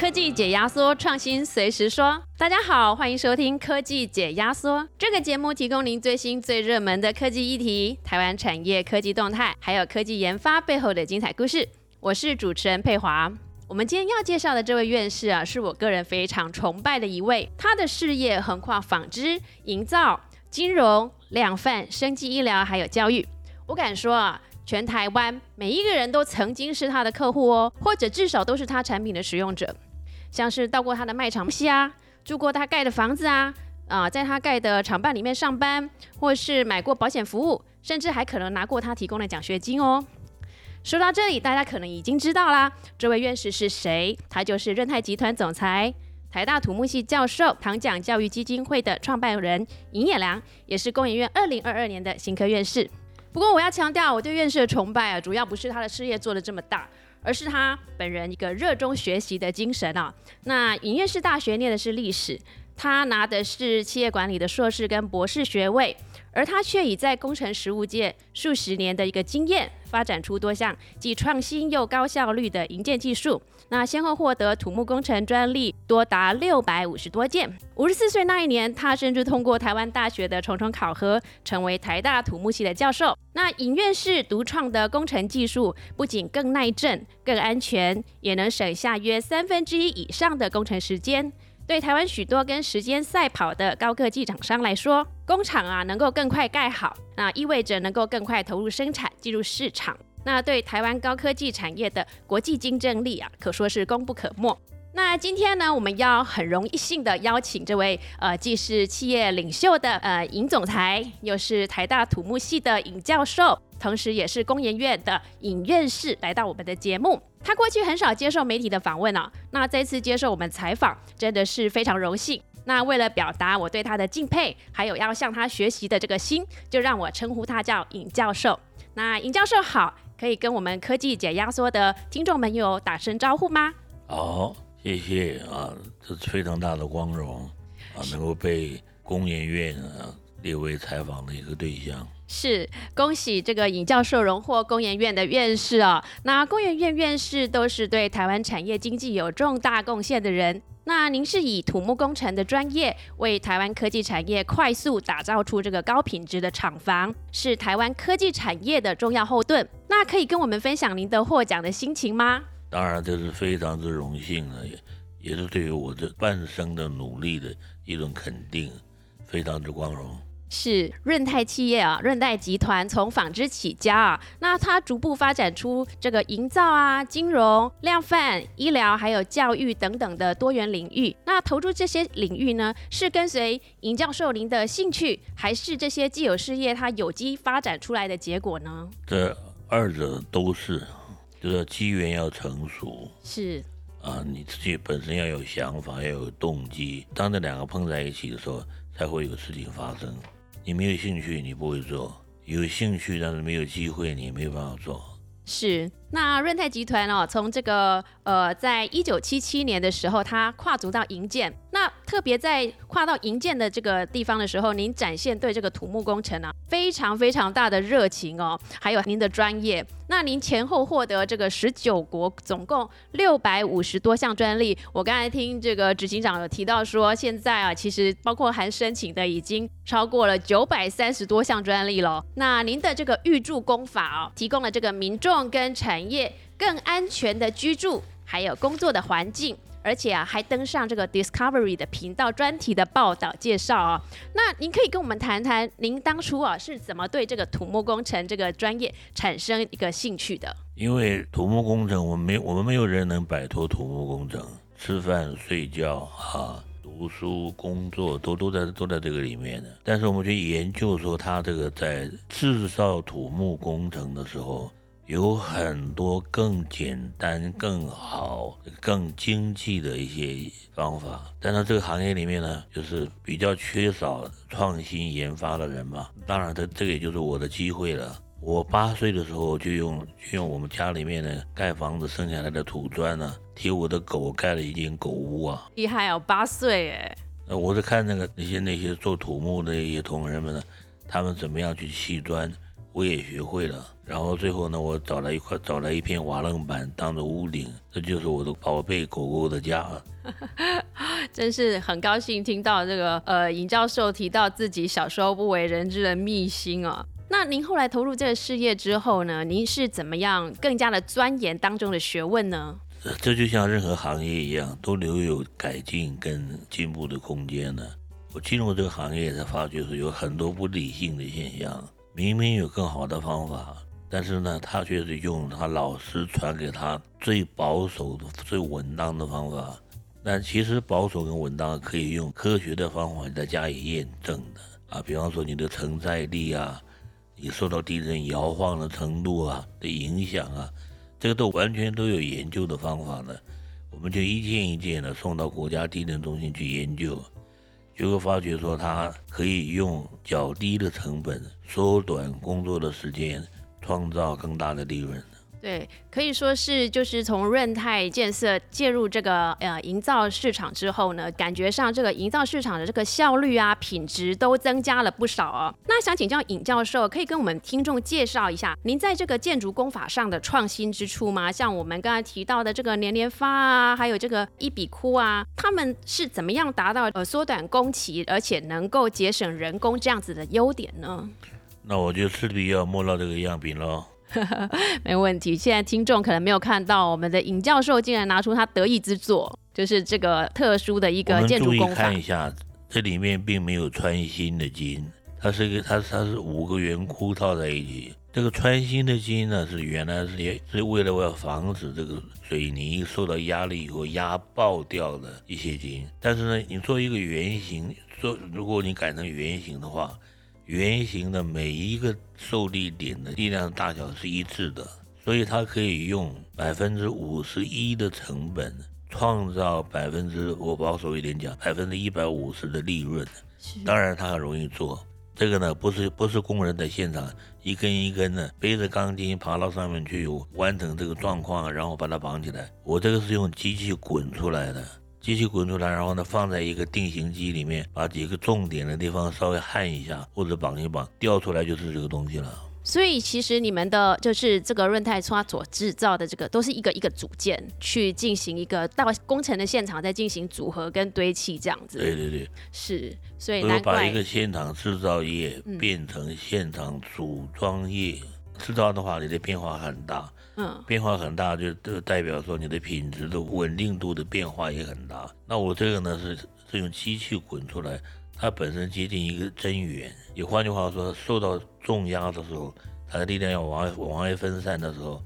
科技解压缩，创新随时说。大家好，欢迎收听科技解压缩这个节目，提供您最新最热门的科技议题、台湾产业科技动态，还有科技研发背后的精彩故事。我是主持人佩华。我们今天要介绍的这位院士啊，是我个人非常崇拜的一位。他的事业横跨纺织、营造、金融、量贩、生技医疗，还有教育。我敢说啊。全台湾每一个人都曾经是他的客户哦，或者至少都是他产品的使用者，像是到过他的卖场啊，住过他盖的房子啊，啊，在他盖的厂办里面上班，或是买过保险服务，甚至还可能拿过他提供的奖学金哦。说到这里，大家可能已经知道啦，这位院士是谁？他就是润泰集团总裁、台大土木系教授、唐奖教育基金会的创办人尹野良，也是工研院二零二二年的新科院士。不过我要强调，我对院士的崇拜啊，主要不是他的事业做得这么大，而是他本人一个热衷学习的精神啊。那尹院士大学念的是历史，他拿的是企业管理的硕士跟博士学位，而他却已在工程实务界数十年的一个经验。发展出多项既创新又高效率的营建技术，那先后获得土木工程专利多达六百五十多件。五十四岁那一年，他甚至通过台湾大学的重重考核，成为台大土木系的教授。那影院士独创的工程技术，不仅更耐震、更安全，也能省下约三分之一以上的工程时间。对台湾许多跟时间赛跑的高科技厂商来说，工厂啊能够更快盖好，那意味着能够更快投入生产、进入市场。那对台湾高科技产业的国际竞争力啊，可说是功不可没。那今天呢，我们要很荣幸的邀请这位呃，既是企业领袖的呃尹总裁，又是台大土木系的尹教授，同时也是工研院的尹院士，来到我们的节目。他过去很少接受媒体的访问啊，那这次接受我们采访，真的是非常荣幸。那为了表达我对他的敬佩，还有要向他学习的这个心，就让我称呼他叫尹教授。那尹教授好，可以跟我们科技解压缩的听众朋友打声招呼吗？好，谢谢啊，这是非常大的光荣啊，能够被工研院啊列为采访的一个对象。是，恭喜这个尹教授荣获工研院的院士哦。那工研院院士都是对台湾产业经济有重大贡献的人。那您是以土木工程的专业，为台湾科技产业快速打造出这个高品质的厂房，是台湾科技产业的重要后盾。那可以跟我们分享您的获奖的心情吗？当然，这是非常之荣幸的，也也是对于我这半生的努力的一种肯定，非常之光荣。是润泰企业啊，润泰集团从纺织起家啊，那它逐步发展出这个营造啊、金融、量贩、医疗还有教育等等的多元领域。那投入这些领域呢，是跟随尹教授您的兴趣，还是这些既有事业它有机发展出来的结果呢？这二者都是，就是机缘要成熟，是啊，你自己本身要有想法，要有动机，当这两个碰在一起的时候，才会有事情发生。你没有兴趣，你不会做；有兴趣但是没有机会，你没有办法做。是。那润泰集团哦，从这个呃，在一九七七年的时候，它跨足到营建。那特别在跨到营建的这个地方的时候，您展现对这个土木工程啊非常非常大的热情哦，还有您的专业。那您前后获得这个十九国总共六百五十多项专利。我刚才听这个执行长有提到说，现在啊，其实包括含申请的已经超过了九百三十多项专利了。那您的这个预铸工法哦，提供了这个民众跟产业更安全的居住，还有工作的环境，而且啊，还登上这个 Discovery 的频道专题的报道介绍啊。那您可以跟我们谈谈，您当初啊是怎么对这个土木工程这个专业产生一个兴趣的？因为土木工程，我们没我们没有人能摆脱土木工程，吃饭、睡觉啊、读书、工作都都在都在这个里面的。但是我们去研究说，它这个在制造土木工程的时候。有很多更简单、更好、更经济的一些方法，但是这个行业里面呢，就是比较缺少创新研发的人嘛。当然，这这个也就是我的机会了。我八岁的时候就用就用我们家里面的盖房子剩下来的土砖呢，替我的狗盖了一间狗屋啊。厉害哦，八岁哎。呃，我是看那个那些那些做土木的一些同仁们呢，他们怎么样去砌砖。我也学会了。然后最后呢，我找了一块，找了一片瓦楞板当做屋顶，这就是我的宝贝狗狗的家。真是很高兴听到这个呃，尹教授提到自己小时候不为人知的秘辛哦。那您后来投入这个事业之后呢？您是怎么样更加的钻研当中的学问呢？这就像任何行业一样，都留有改进跟进步的空间呢。我进入这个行业才发觉是有很多不理性的现象，明明有更好的方法，但是呢，他却是用他老师传给他最保守的、最稳当的方法。但其实保守跟稳当可以用科学的方法再加以验证的啊，比方说你的承载力啊，你受到地震摇晃的程度啊的影响啊，这个都完全都有研究的方法的。我们就一件一件的送到国家地震中心去研究，就会发觉说他可以用较低的成本缩短工作的时间，创造更大的利润。对，可以说是就是从润泰建设介入这个呃营造市场之后呢，感觉上这个营造市场的这个效率啊、品质都增加了不少哦。那想请教尹教授，可以跟我们听众介绍一下您在这个建筑工法上的创新之处吗？像我们刚才提到的这个连连发啊，还有这个一笔窟啊，他们是怎么样达到呃缩短工期，而且能够节省人工这样子的优点呢？那我就势必要摸到这个样品喽。没问题。现在听众可能没有看到，我们的尹教授竟然拿出他得意之作，就是这个特殊的一个建筑工法。看一下，这里面并没有穿心的金，它是一个，它它是五个圆箍套在一起。这个穿心的筋呢，是原来是也是为了要防止这个水泥受到压力以后压爆掉的一些筋。但是呢，你做一个圆形，做如果你改成圆形的话。圆形的每一个受力点的力量大小是一致的，所以它可以用百分之五十一的成本创造百分之我保守一点讲百分之一百五十的利润。当然它很容易做，这个呢不是不是工人在现场一根一根的背着钢筋爬到上面去完成这个状况，然后把它绑起来。我这个是用机器滚出来的。机器滚出来，然后呢，放在一个定型机里面，把几个重点的地方稍微焊一下，或者绑一绑，掉出来就是这个东西了。所以其实你们的就是这个润泰刷所制造的这个，都是一个一个组件去进行一个到工程的现场再进行组合跟堆砌这样子。对对对，是。所以难怪把一个现场制造业变成现场组装业，制造的话，你的变化很大。变化很大，就就代表说你的品质的稳定度的变化也很大。那我这个呢是是用机器滚出来，它本身接近一个真圆。也换句话说，受到重压的时候，它的力量要往往外分散的时候，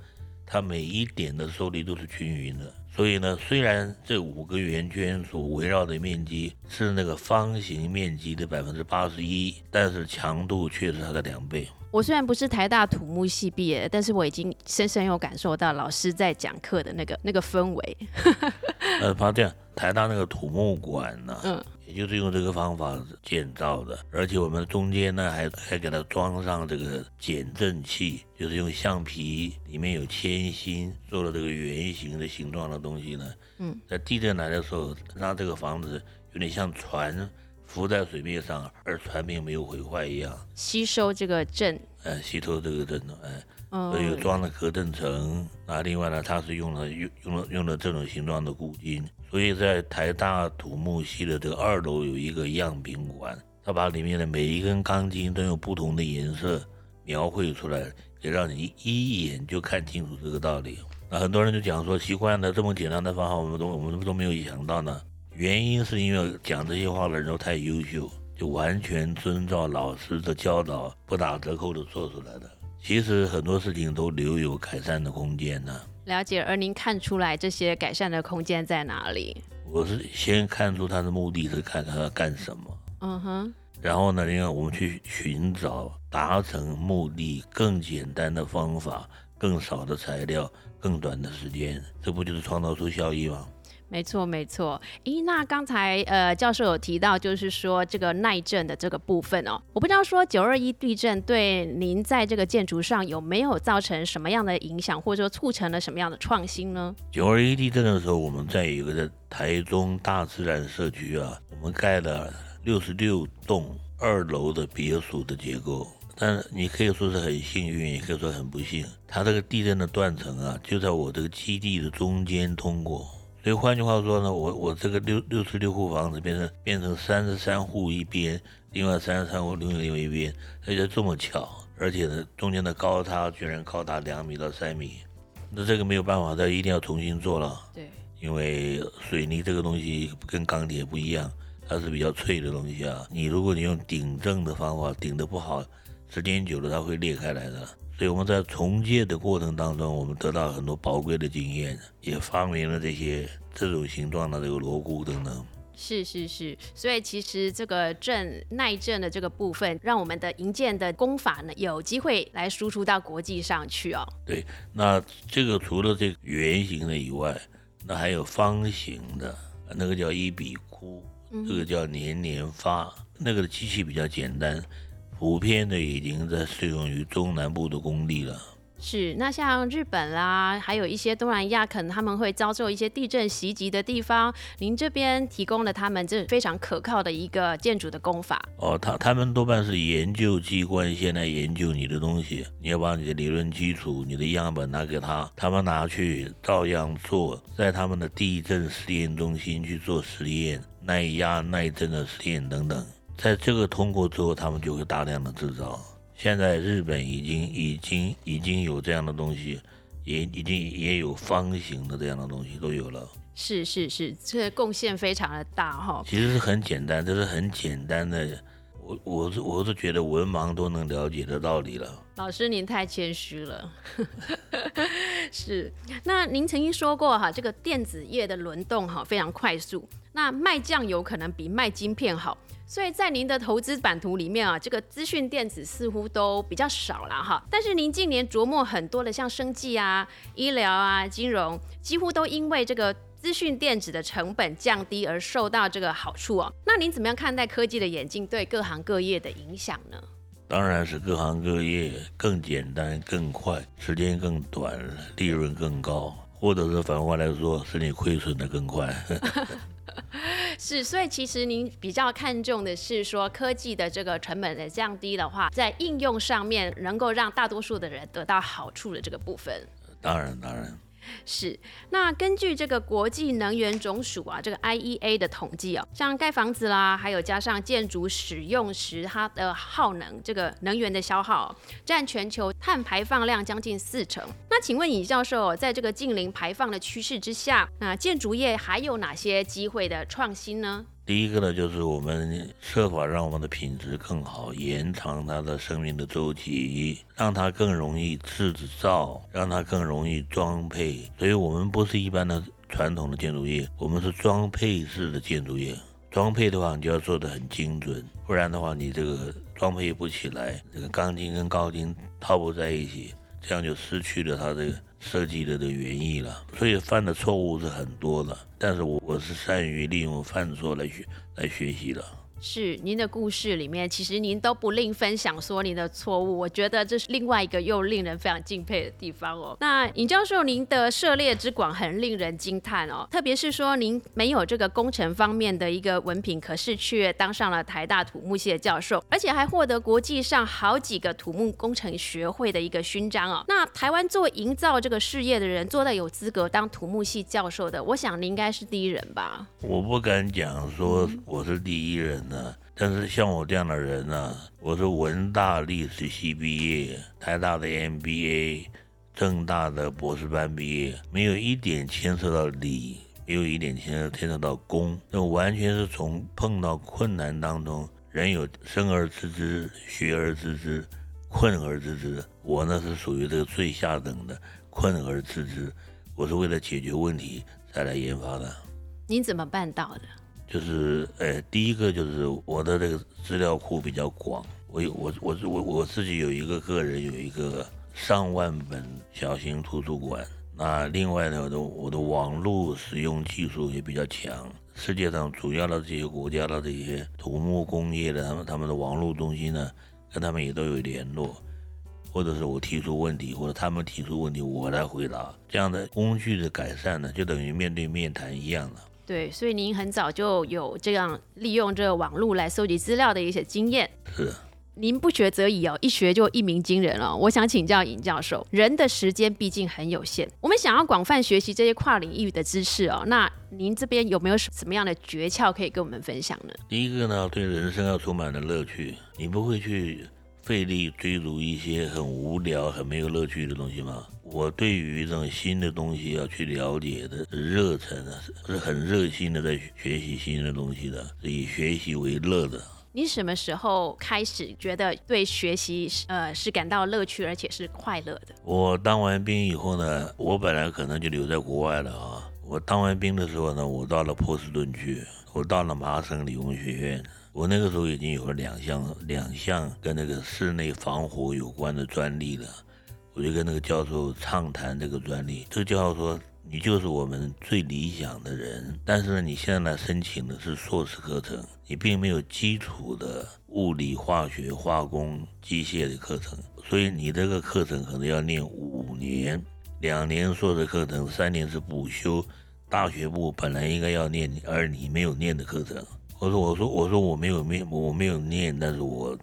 它每一点的受力都是均匀的。所以呢，虽然这五个圆圈所围绕的面积是那个方形面积的百分之八十一，但是强度却是它的两倍。我虽然不是台大土木系毕业，但是我已经深深有感受到老师在讲课的那个那个氛围。呃，发现台大那个土木馆呢，嗯，也就是用这个方法建造的，而且我们中间呢还还给它装上这个减震器，就是用橡皮里面有铅芯做了这个圆形的形状的东西呢，嗯，在地震来的时候，让这个房子有点像船。浮在水面上，而船并没有毁坏一样，吸收这个震，呃，吸收这个震，哎，所以装了隔震层。那另外呢，它是用了用用了用了这种形状的固金，所以在台大土木系的这个二楼有一个样品馆，它把里面的每一根钢筋都用不同的颜色描绘出来，也让你一眼就看清楚这个道理。那很多人就讲说，习惯了这么简单的方法，我们都 我们都没有想到呢。原因是因为讲这些话的人都太优秀，就完全遵照老师的教导，不打折扣的做出来的。其实很多事情都留有改善的空间呢。了解，而您看出来这些改善的空间在哪里？我是先看出他的目的是看他要干什么。嗯哼。然后呢，另外我们去寻找达成目的更简单的方法，更少的材料，更短的时间，这不就是创造出效益吗？没错，没错。咦，那刚才呃教授有提到，就是说这个耐震的这个部分哦，我不知道说九二一地震对您在这个建筑上有没有造成什么样的影响，或者说促成了什么样的创新呢？九二一地震的时候，我们在一个台中大自然社区啊，我们盖了六十六栋二楼的别墅的结构。但你可以说是很幸运，也可以说很不幸。它这个地震的断层啊，就在我这个基地的中间通过。所以换句话说呢，我我这个六六十六户房子变成变成三十三户一边，另外三十三户另外一边，而且这么巧，而且呢中间的高差居然高达两米到三米，那这个没有办法，它一定要重新做了。对，因为水泥这个东西跟钢铁不一样，它是比较脆的东西啊。你如果你用顶正的方法顶的不好，时间久了它会裂开来的。所以我们在重建的过程当中，我们得到很多宝贵的经验，也发明了这些这种形状的这个锣鼓等等。是是是，所以其实这个震耐震的这个部分，让我们的营建的功法呢，有机会来输出到国际上去哦。对，那这个除了这个圆形的以外，那还有方形的，那个叫一笔箍，这个叫年年发，那个的机器比较简单。普遍的已经在适用于中南部的工地了。是，那像日本啦，还有一些东南亚，可能他们会遭受一些地震袭击的地方，您这边提供了他们这非常可靠的一个建筑的工法。哦，他他们多半是研究机关先来研究你的东西，你要把你的理论基础、你的样本拿给他，他们拿去照样做，在他们的地震试验中心去做实验，耐压、耐震的实验等等。在这个通过之后，他们就会大量的制造。现在日本已经已经已经有这样的东西，也已经也有方形的这样的东西都有了。是是是，这个贡献非常的大哈。其实是很简单，这是很简单的。我我是我是觉得文盲都能了解的道理了。老师您太谦虚了。是，那您曾经说过哈，这个电子业的轮动哈非常快速，那卖酱油可能比卖晶片好。所以在您的投资版图里面啊，这个资讯电子似乎都比较少了哈。但是您近年琢磨很多的，像生技啊、医疗啊、金融，几乎都因为这个资讯电子的成本降低而受到这个好处哦。那您怎么样看待科技的演进对各行各业的影响呢？当然是各行各业更简单、更快，时间更短，利润更高，或者是反过来说，是你亏损的更快。是，所以其实您比较看重的是说科技的这个成本的降低的话，在应用上面能够让大多数的人得到好处的这个部分。当然，当然。是，那根据这个国际能源总署啊，这个 IEA 的统计哦，像盖房子啦，还有加上建筑使用时它的耗能，这个能源的消耗占全球碳排放量将近四成。那请问尹教授，在这个近零排放的趋势之下，那建筑业还有哪些机会的创新呢？第一个呢，就是我们设法让我们的品质更好，延长它的生命的周期，让它更容易制造，让它更容易装配。所以，我们不是一般的传统的建筑业，我们是装配式的建筑业。装配的话，你就要做得很精准，不然的话，你这个装配不起来，这个钢筋跟钢筋套不在一起，这样就失去了它的。设计的的原意了，所以犯的错误是很多的，但是我我是善于利用犯错来学来学习的。是您的故事里面，其实您都不吝分享说您的错误，我觉得这是另外一个又令人非常敬佩的地方哦。那尹教授，您的涉猎之广很令人惊叹哦，特别是说您没有这个工程方面的一个文凭，可是却当上了台大土木系的教授，而且还获得国际上好几个土木工程学会的一个勋章哦。那台湾做营造这个事业的人，做到有资格当土木系教授的，我想您应该是第一人吧？我不敢讲说我是第一人。那但是像我这样的人呢，我是文大历史系毕业，台大的 MBA，正大的博士班毕业，没有一点牵涉到理，没有一点牵涉牵涉到工，那完全是从碰到困难当中，人有生而知之，学而知之，困而知之。我呢是属于这个最下等的困而知之，我是为了解决问题才来研发的。您怎么办到的？就是，呃，第一个就是我的这个资料库比较广，我有我我我我自己有一个个人有一个上万本小型图书馆。那另外呢，我的我的网络使用技术也比较强。世界上主要的这些国家的这些土木工业的他们他们的网络中心呢，跟他们也都有联络，或者是我提出问题，或者他们提出问题，我来回答。这样的工具的改善呢，就等于面对面谈一样的。对，所以您很早就有这样利用这个网络来搜集资料的一些经验。是。您不学则已哦，一学就一鸣惊人了。我想请教尹教授，人的时间毕竟很有限，我们想要广泛学习这些跨领域的知识哦，那您这边有没有什么样的诀窍可以跟我们分享呢？第一个呢，对人生要充满了乐趣，你不会去费力追逐一些很无聊、很没有乐趣的东西吗？我对于这种新的东西要去了解的热忱呢，是很热心的在学习新的东西的，是以学习为乐的。你什么时候开始觉得对学习呃是感到乐趣，而且是快乐的？我当完兵以后呢，我本来可能就留在国外了啊。我当完兵的时候呢，我到了波士顿去，我到了麻省理工学院。我那个时候已经有了两项两项跟那个室内防火有关的专利了，我就跟那个教授畅谈这个专利。这个教授说。你就是我们最理想的人，但是呢，你现在来申请的是硕士课程，你并没有基础的物理、化学、化工、机械的课程，所以你这个课程可能要念五年，两年硕士课程，三年是补修。大学部本来应该要念，而你没有念的课程。我说，我说，我说我没有念，我没有念，但是我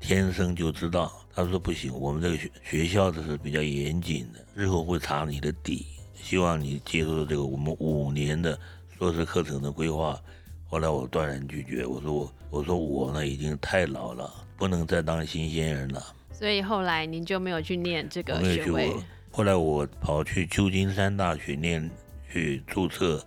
天生就知道。他说不行，我们这个学学校的是比较严谨的，日后会查你的底。希望你接受这个我们五年的硕士课程的规划。后来我断然拒绝，我说我我说我呢已经太老了，不能再当新鲜人了。所以后来您就没有去念这个学位。后来我跑去旧金山大学念去注册，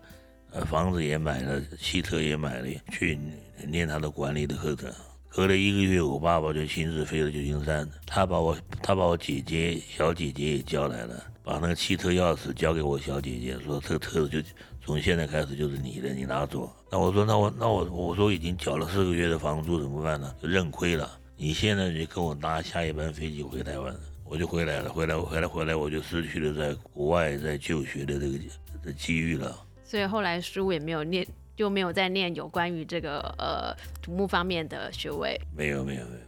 呃，房子也买了，汽车也买了，去念他的管理的课程。隔了一个月，我爸爸就亲自飞到旧金山，他把我他把我姐姐小姐姐也叫来了。把那个汽车钥匙交给我小姐姐，说这个车子就从现在开始就是你的，你拿走。那我说，那我那我我说已经缴了四个月的房租，怎么办呢？就认亏了。你现在就跟我搭下一班飞机回台湾，我就回来了。回来回来回来，我就失去了在国外在就学的这个的机遇了。所以后来书也没有念，就没有再念有关于这个呃土木方面的学位。没有没有没有。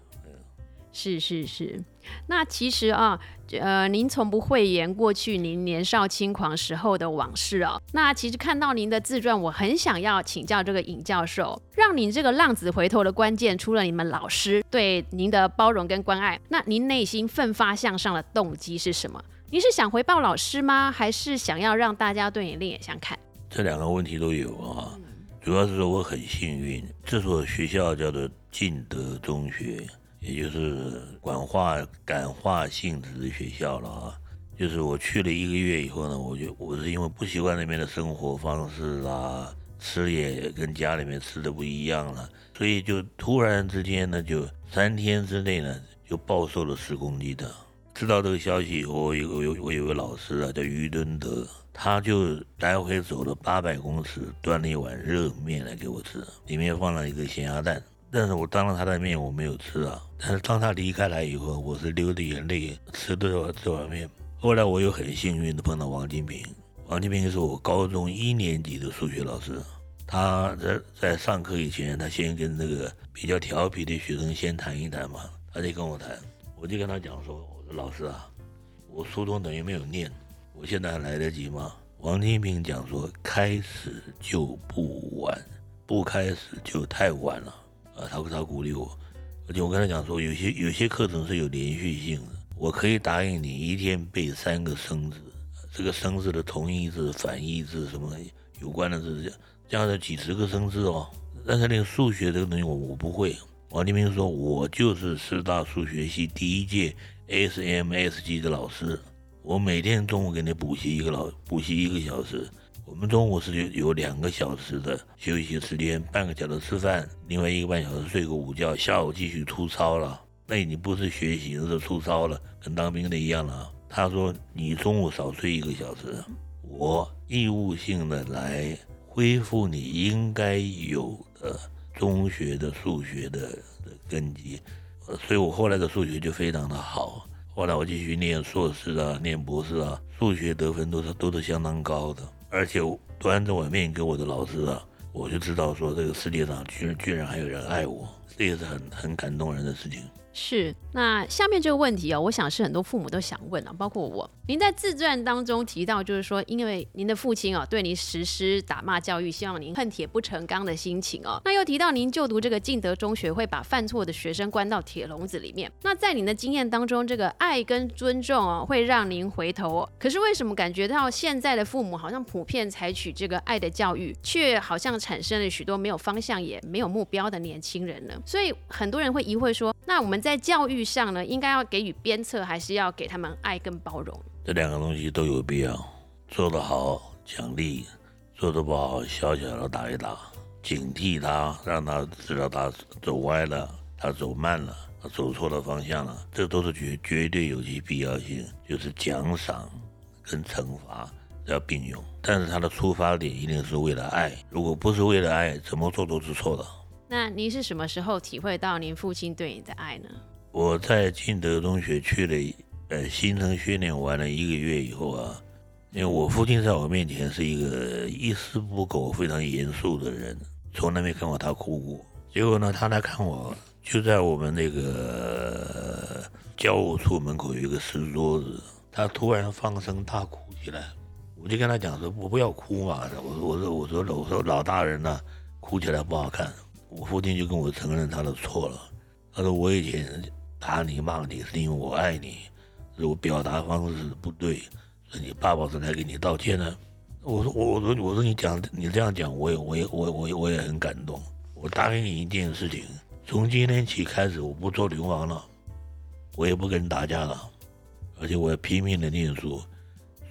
是是是，那其实啊，呃，您从不讳言过去您年少轻狂时候的往事哦。那其实看到您的自传，我很想要请教这个尹教授，让您这个浪子回头的关键，除了你们老师对您的包容跟关爱，那您内心奋发向上的动机是什么？您是想回报老师吗？还是想要让大家对你另眼相看？这两个问题都有啊。主要是说我很幸运，这所学校叫做敬德中学。也就是管化感化性质的学校了啊，就是我去了一个月以后呢，我就我是因为不习惯那边的生活方式啦，吃也跟家里面吃的不一样了，所以就突然之间呢，就三天之内呢就暴瘦了十公斤的。知道这个消息以后，我有有我有个老师啊，叫于敦德，他就来回走了八百公尺，端了一碗热面来给我吃，里面放了一个咸鸭蛋。但是我当了他的面，我没有吃啊。但是当他离开来以后，我是流着眼泪吃的这碗面。后来我又很幸运的碰到王金平，王金平是我高中一年级的数学老师。他在在上课以前，他先跟那个比较调皮的学生先谈一谈嘛。他就跟我谈，我就跟他讲说：“我说老师啊，我初中等于没有念，我现在还来得及吗？”王金平讲说：“开始就不晚，不开始就太晚了。”啊，他他鼓励我，而且我跟他讲说，有些有些课程是有连续性的，我可以答应你一天背三个生字，这个生字的同义字、反义字什么有关的字，这样的几十个生字哦。但是那个数学这个东西我我不会。王金平说，我就是师大数学系第一届 SMS 级的老师，我每天中午给你补习一个老补习一个小时。我们中午是有有两个小时的休息时间，半个小时吃饭，另外一个半小时睡个午觉，下午继续出操了。那你不是学习，是出操了，跟当兵的一样了。他说你中午少睡一个小时，我义务性的来恢复你应该有的中学的数学的的根基，所以我后来的数学就非常的好。后来我继续念硕士啊，念博士啊，数学得分都是都是相当高的。而且端着碗面给我的老师啊，我就知道说这个世界上居然居然还有人爱我，这也是很很感动人的事情。是，那下面这个问题哦，我想是很多父母都想问啊，包括我。您在自传当中提到，就是说，因为您的父亲哦，对您实施打骂教育，希望您恨铁不成钢的心情哦。那又提到您就读这个敬德中学，会把犯错的学生关到铁笼子里面。那在您的经验当中，这个爱跟尊重哦，会让您回头。可是为什么感觉到现在的父母好像普遍采取这个爱的教育，却好像产生了许多没有方向也没有目标的年轻人呢？所以很多人会疑惑说，那我们在教育上呢，应该要给予鞭策，还是要给他们爱跟包容？这两个东西都有必要，做得好奖励，做得不好小小的打一打，警惕他，让他知道他走歪了，他走慢了，他走错了方向了，这都是绝绝对有其必要性，就是奖赏跟惩罚要并用，但是他的出发点一定是为了爱，如果不是为了爱，怎么做都是错的。那您是什么时候体会到您父亲对你的爱呢？我在进德中学去了。呃，新生训练完了一个月以后啊，因为我父亲在我面前是一个一丝不苟、非常严肃的人，从来没看过他哭过。结果呢，他来看我，就在我们那个教务处门口有一个石桌子，他突然放声大哭起来。我就跟他讲说：“我不要哭嘛，我说我说我说我说老大人呢，哭起来不好看。”我父亲就跟我承认他的错了，他说：“我以前打你骂你是因为我爱你。”是我表达方式不对，所以你爸爸是来给你道歉的。我说我我说我说你讲你这样讲，我也我也我我我也很感动。我答应你一件事情，从今天起开始，我不做流氓了，我也不跟人打架了，而且我要拼命的念书。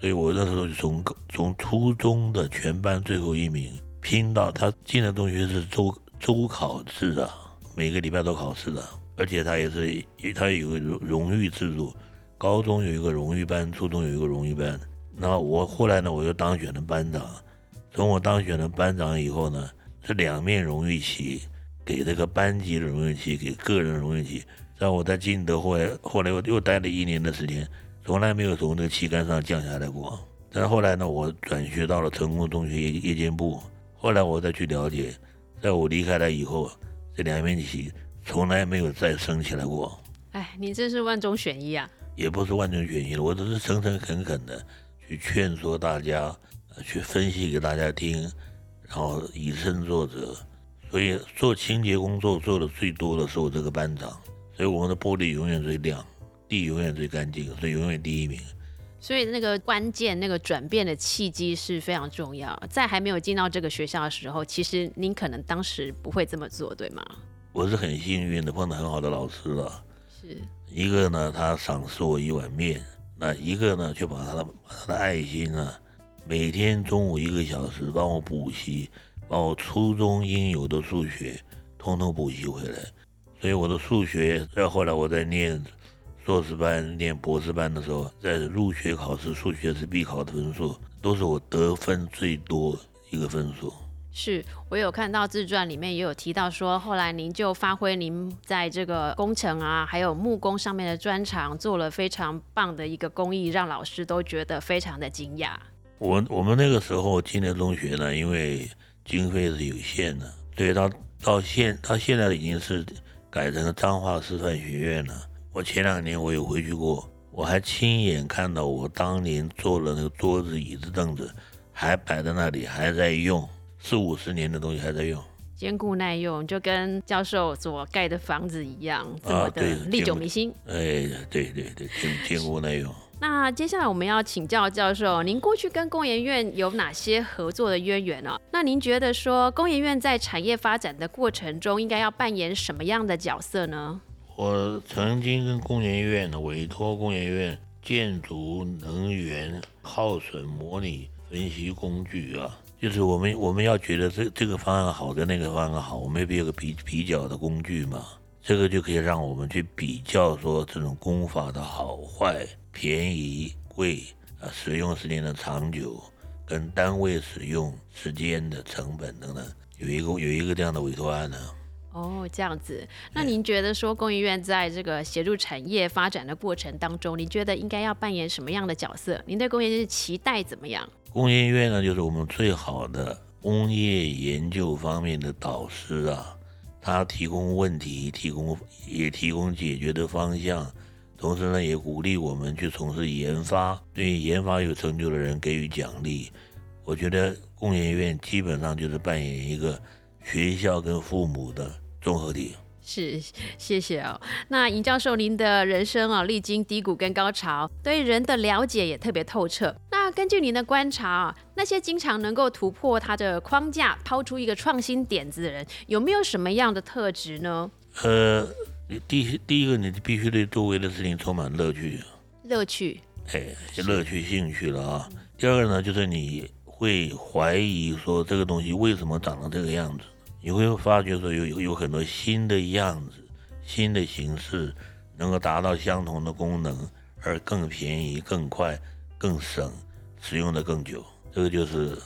所以我那时候从从初中的全班最后一名，拼到他进的中学是周周考试的，每个礼拜都考试的，而且他也是他有个荣荣誉制度。高中有一个荣誉班，初中有一个荣誉班。那我后来呢，我又当选了班长。从我当选了班长以后呢，是两面荣誉旗，给这个班级的荣誉旗，给个人荣誉旗。在我在金德后来，后来我又待了一年的时间，从来没有从这个旗杆上降下来过。但是后来呢，我转学到了成功中学夜夜间部。后来我再去了解，在我离开了以后，这两面旗从来没有再升起来过。哎，你真是万中选一啊！也不是万中选一了，我只是诚诚恳恳的去劝说大家，去分析给大家听，然后以身作则。所以做清洁工作做的最多的是我这个班长，所以我们的玻璃永远最亮，地永远最干净，所以永远第一名。所以那个关键那个转变的契机是非常重要。在还没有进到这个学校的时候，其实您可能当时不会这么做，对吗？我是很幸运的，碰到很好的老师了。是。一个呢，他赏识我一碗面；那一个呢，却把他的把他的爱心呢，每天中午一个小时帮我补习，把我初中应有的数学通通补习回来。所以我的数学，再后来我在念硕士班、念博士班的时候，在入学考试数学是必考的分数，都是我得分最多一个分数。是我有看到自传里面也有提到说，后来您就发挥您在这个工程啊，还有木工上面的专长，做了非常棒的一个工艺，让老师都觉得非常的惊讶。我我们那个时候青年中学呢，因为经费是有限的，所以到到现到现在已经是改成了彰化师范学院了。我前两年我有回去过，我还亲眼看到我当年做的那个桌子、椅子、凳子还摆在那里，还在用。四五十年的东西还在用，坚固耐用，就跟教授所盖的房子一样，这么的历久弥新。哎，对对对，坚坚固耐用。那接下来我们要请教教授，您过去跟工研院有哪些合作的渊源呢？那您觉得说工研院在产业发展的过程中，应该要扮演什么样的角色呢？我曾经跟工研院委托工研院建筑能源耗损模拟分析工具啊。就是我们我们要觉得这这个方案好跟那个方案好，我们有个比比较的工具嘛，这个就可以让我们去比较说这种功法的好坏、便宜贵啊，使用时间的长久跟单位使用时间的成本等等，有一个有一个这样的委托案呢。哦，这样子，那您觉得说工艺院在这个协助产业发展的过程当中，您觉得应该要扮演什么样的角色？您对工业院期待怎么样？工业院呢，就是我们最好的工业研究方面的导师啊。他提供问题，提供也提供解决的方向，同时呢，也鼓励我们去从事研发，对于研发有成就的人给予奖励。我觉得工研院基本上就是扮演一个学校跟父母的综合体。是，谢谢哦。那尹教授，您的人生啊，历经低谷跟高潮，对人的了解也特别透彻。那根据您的观察啊，那些经常能够突破他的框架，抛出一个创新点子的人，有没有什么样的特质呢？呃，第第一个，你必须对周围的事情充满乐趣。乐趣。哎，乐趣、兴趣了啊。第二个呢，就是你会怀疑说这个东西为什么长成这个样子。你会发觉说有有很多新的样子、新的形式，能够达到相同的功能，而更便宜、更快、更省，使用的更久。这个就是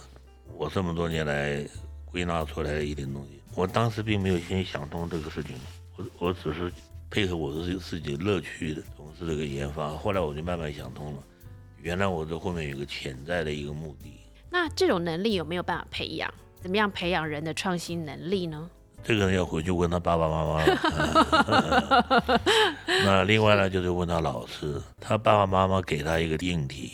我这么多年来归纳出来的一点东西。我当时并没有先想通这个事情，我我只是配合我的自己乐趣的从事这个研发。后来我就慢慢想通了，原来我这后面有个潜在的一个目的。那这种能力有没有办法培养？怎么样培养人的创新能力呢？这个人要回去问他爸爸妈妈了。那另外呢，就是问他老师，他爸爸妈妈给他一个定题，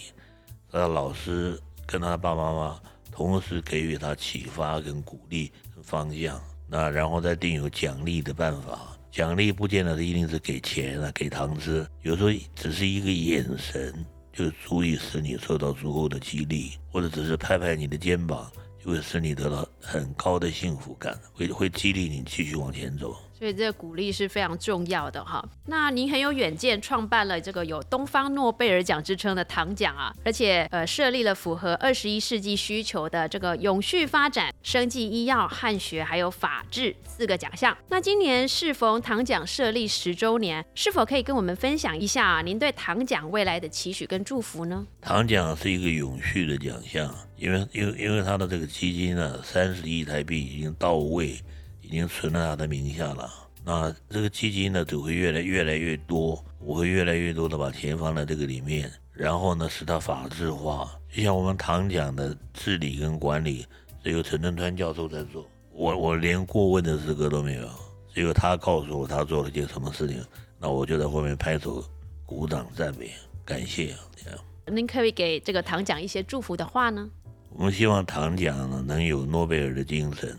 那老师跟他爸爸妈妈同时给予他启发跟鼓励方向。那然后再定有奖励的办法，奖励不见得是一定是给钱啊，给糖吃，有时候只是一个眼神就足以使你受到足够的激励，或者只是拍拍你的肩膀。会使你得到很高的幸福感，会会激励你继续往前走。所以这个鼓励是非常重要的哈。那您很有远见，创办了这个有东方诺贝尔奖之称的糖奖啊，而且呃设立了符合二十一世纪需求的这个永续发展、生技医药、汉学还有法治四个奖项。那今年适逢糖奖设立十周年，是否可以跟我们分享一下您对糖奖未来的期许跟祝福呢？糖奖是一个永续的奖项，因为因为因为它的这个基金呢，三十亿台币已经到位。已经存在他的名下了，那这个基金呢只会越来越来越多，我会越来越多的把钱放在这个里面，然后呢使它法制化。就像我们唐讲的治理跟管理只有陈振川教授在做，我我连过问的资格都没有，只有他告诉我他做了件什么事情，那我就在后面拍手鼓掌赞美感谢。这样，您可以给这个唐奖一些祝福的话呢？我们希望唐奖呢能有诺贝尔的精神。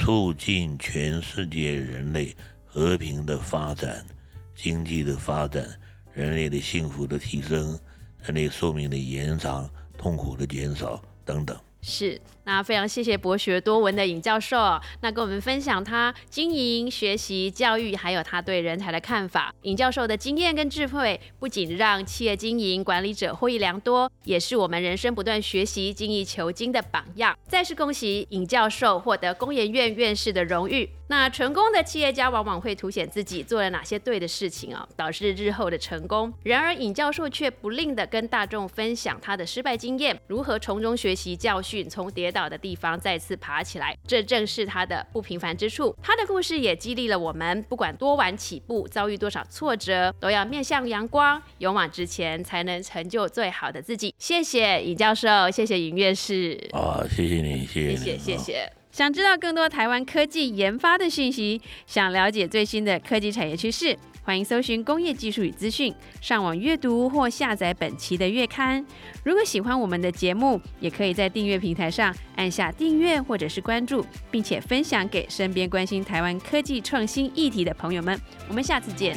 促进全世界人类和平的发展、经济的发展、人类的幸福的提升、人类寿命的延长、痛苦的减少等等。是，那非常谢谢博学多闻的尹教授，那跟我们分享他经营、学习、教育，还有他对人才的看法。尹教授的经验跟智慧，不仅让企业经营管理者获益良多，也是我们人生不断学习、精益求精的榜样。再次恭喜尹教授获得工研院院士的荣誉。那成功的企业家往往会凸显自己做了哪些对的事情啊，导致日后的成功。然而尹教授却不吝的跟大众分享他的失败经验，如何从中学习教训，从跌倒的地方再次爬起来，这正是他的不平凡之处。他的故事也激励了我们，不管多晚起步，遭遇多少挫折，都要面向阳光，勇往直前，才能成就最好的自己。谢谢尹教授，谢谢尹院士。啊，谢谢你，谢谢，谢谢。想知道更多台湾科技研发的讯息，想了解最新的科技产业趋势，欢迎搜寻工业技术与资讯，上网阅读或下载本期的月刊。如果喜欢我们的节目，也可以在订阅平台上按下订阅或者是关注，并且分享给身边关心台湾科技创新议题的朋友们。我们下次见。